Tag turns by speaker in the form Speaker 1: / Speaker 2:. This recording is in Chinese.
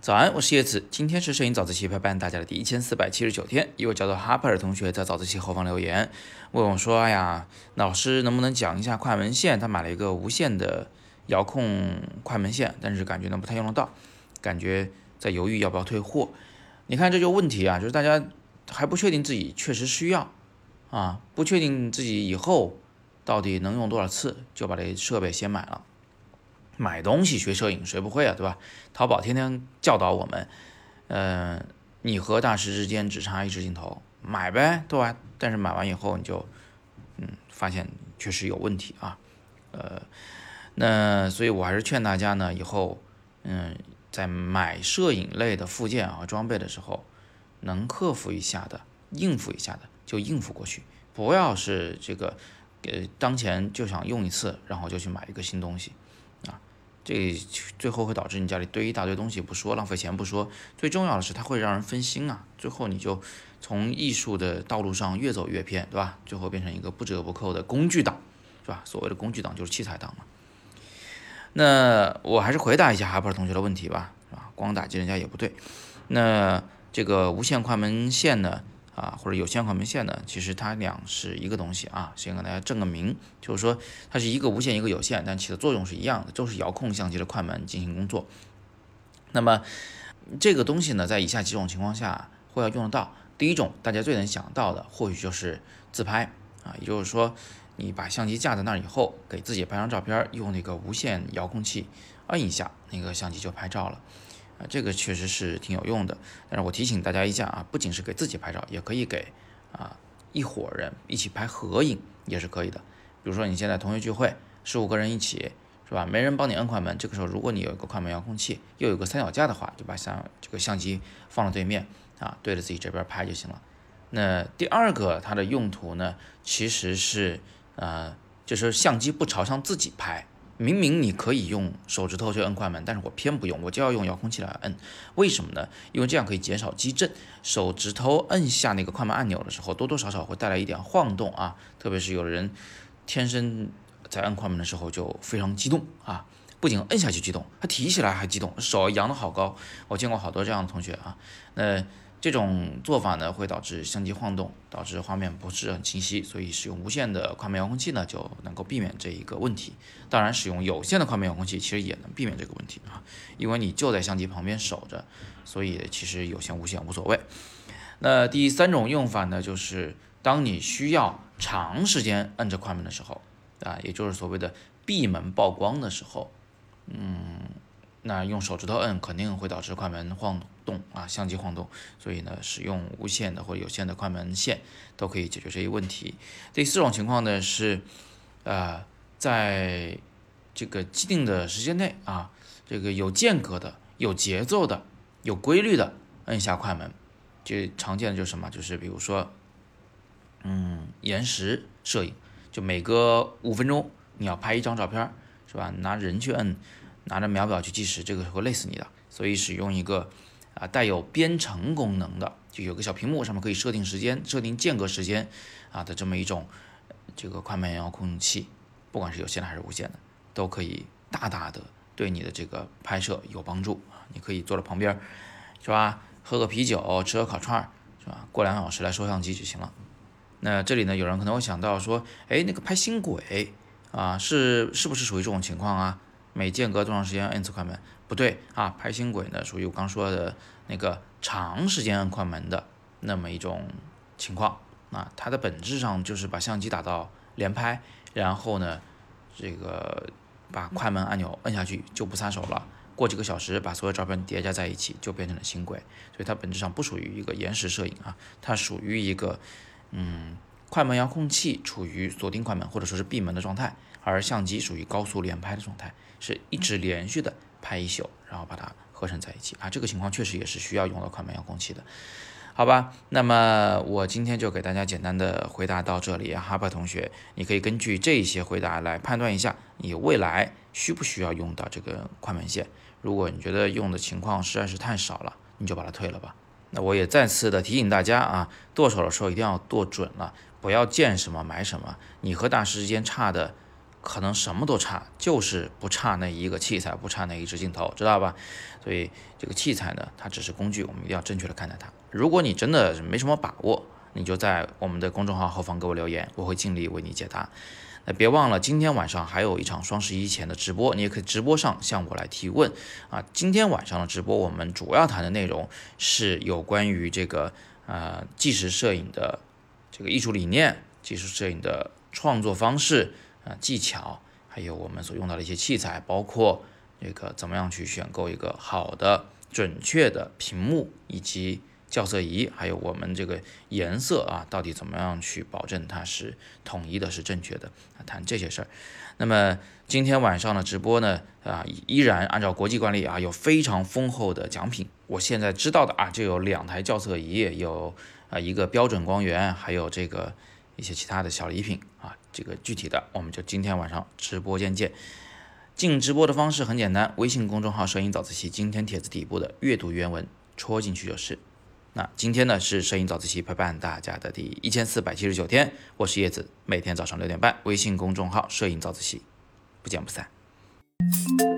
Speaker 1: 早安，我是叶子，今天是摄影早自习陪伴大家的第一千四百七十九天。一位叫做哈珀的同学在早自习后方留言问我说：“哎呀，老师能不能讲一下快门线？他买了一个无线的遥控快门线，但是感觉呢不太用得到，感觉在犹豫要不要退货。你看这就问题啊，就是大家还不确定自己确实需要啊，不确定自己以后到底能用多少次，就把这设备先买了。”买东西学摄影谁不会啊，对吧？淘宝天天教导我们，嗯，你和大师之间只差一支镜头，买呗，对吧？但是买完以后你就，嗯，发现确实有问题啊，呃，那所以我还是劝大家呢，以后，嗯，在买摄影类的附件和装备的时候，能克服一下的，应付一下的就应付过去，不要是这个，呃，当前就想用一次，然后就去买一个新东西。这最后会导致你家里堆一大堆东西不说，浪费钱不说，最重要的是它会让人分心啊。最后你就从艺术的道路上越走越偏，对吧？最后变成一个不折不扣的工具党，是吧？所谓的工具党就是器材党嘛。那我还是回答一下哈珀同学的问题吧，是吧？光打击人家也不对。那这个无线快门线呢？啊，或者有线快门线呢？其实它俩是一个东西啊。先给大家证个名，就是说它是一个无线，一个有线，但起的作用是一样的，都是遥控相机的快门进行工作。那么这个东西呢，在以下几种情况下会要用得到。第一种，大家最能想到的，或许就是自拍啊，也就是说你把相机架在那儿以后，给自己拍张照片，用那个无线遥控器摁一下，那个相机就拍照了。这个确实是挺有用的，但是我提醒大家一下啊，不仅是给自己拍照，也可以给啊一伙人一起拍合影也是可以的。比如说你现在同学聚会，十五个人一起，是吧？没人帮你摁快门，这个时候如果你有一个快门遥控器，又有个三脚架的话，就把相这个相机放到对面啊，对着自己这边拍就行了。那第二个它的用途呢，其实是呃，就是相机不朝向自己拍。明明你可以用手指头去摁快门，但是我偏不用，我就要用遥控器来摁。为什么呢？因为这样可以减少击震。手指头摁下那个快门按钮的时候，多多少少会带来一点晃动啊。特别是有的人天生在摁快门的时候就非常激动啊，不仅摁下去激动，他提起来还激动，手扬得好高。我见过好多这样的同学啊。那这种做法呢，会导致相机晃动，导致画面不是很清晰，所以使用无线的快门遥控器呢，就能够避免这一个问题。当然，使用有线的快门遥控器其实也能避免这个问题啊，因为你就在相机旁边守着，所以其实有线无线无所谓。那第三种用法呢，就是当你需要长时间摁着快门的时候啊，也就是所谓的闭门曝光的时候，嗯。那用手指头摁肯定会导致快门晃动啊，相机晃动，所以呢，使用无线的或者有线的快门线都可以解决这一问题。第四种情况呢是，呃，在这个既定的时间内啊，这个有间隔的、有节奏的、有规律的摁下快门，就常见的就是什么？就是比如说，嗯，延时摄影，就每隔五分钟你要拍一张照片，是吧？拿人去摁。拿着秒表去计时，这个会累死你的。所以使用一个啊带有编程功能的，就有个小屏幕上面可以设定时间、设定间隔时间啊的这么一种这个快门遥控器，不管是有线的还是无线的，都可以大大的对你的这个拍摄有帮助啊。你可以坐在旁边，是吧？喝个啤酒，吃个烤串，是吧？过两小时来收相机就行了。那这里呢，有人可能会想到说，哎，那个拍星轨啊，是是不是属于这种情况啊？每间隔多长时间摁次快门？不对啊，拍星轨呢属于我刚说的那个长时间摁快门的那么一种情况啊。它的本质上就是把相机打到连拍，然后呢，这个把快门按钮摁下去就不撒手了。过几个小时把所有照片叠加在一起就变成了星轨，所以它本质上不属于一个延时摄影啊，它属于一个嗯。快门遥控器处于锁定快门或者说是闭门的状态，而相机属于高速连拍的状态，是一直连续的拍一宿，然后把它合成在一起啊。这个情况确实也是需要用到快门遥控器的，好吧？那么我今天就给大家简单的回答到这里，哈巴同学，你可以根据这些回答来判断一下你未来需不需要用到这个快门线。如果你觉得用的情况实在是太少了，你就把它退了吧。那我也再次的提醒大家啊，剁手的时候一定要剁准了。不要见什么买什么，你和大师之间差的可能什么都差，就是不差那一个器材，不差那一支镜头，知道吧？所以这个器材呢，它只是工具，我们一定要正确的看待它。如果你真的没什么把握，你就在我们的公众号后方给我留言，我会尽力为你解答。那别忘了，今天晚上还有一场双十一前的直播，你也可以直播上向我来提问啊。今天晚上的直播，我们主要谈的内容是有关于这个呃纪实摄影的这个艺术理念、纪实摄影的创作方式啊技巧，还有我们所用到的一些器材，包括这个怎么样去选购一个好的、准确的屏幕以及。校色仪，还有我们这个颜色啊，到底怎么样去保证它是统一的、是正确的？谈这些事儿。那么今天晚上的直播呢，啊，依然按照国际惯例啊，有非常丰厚的奖品。我现在知道的啊，就有两台校色仪，有啊一个标准光源，还有这个一些其他的小礼品啊。这个具体的，我们就今天晚上直播间见。进直播的方式很简单，微信公众号“摄影早自习”今天帖子底部的阅读原文戳进去就是。那今天呢是摄影早自习陪伴大家的第一千四百七十九天，我是叶子，每天早上六点半，微信公众号“摄影早自习”，不见不散。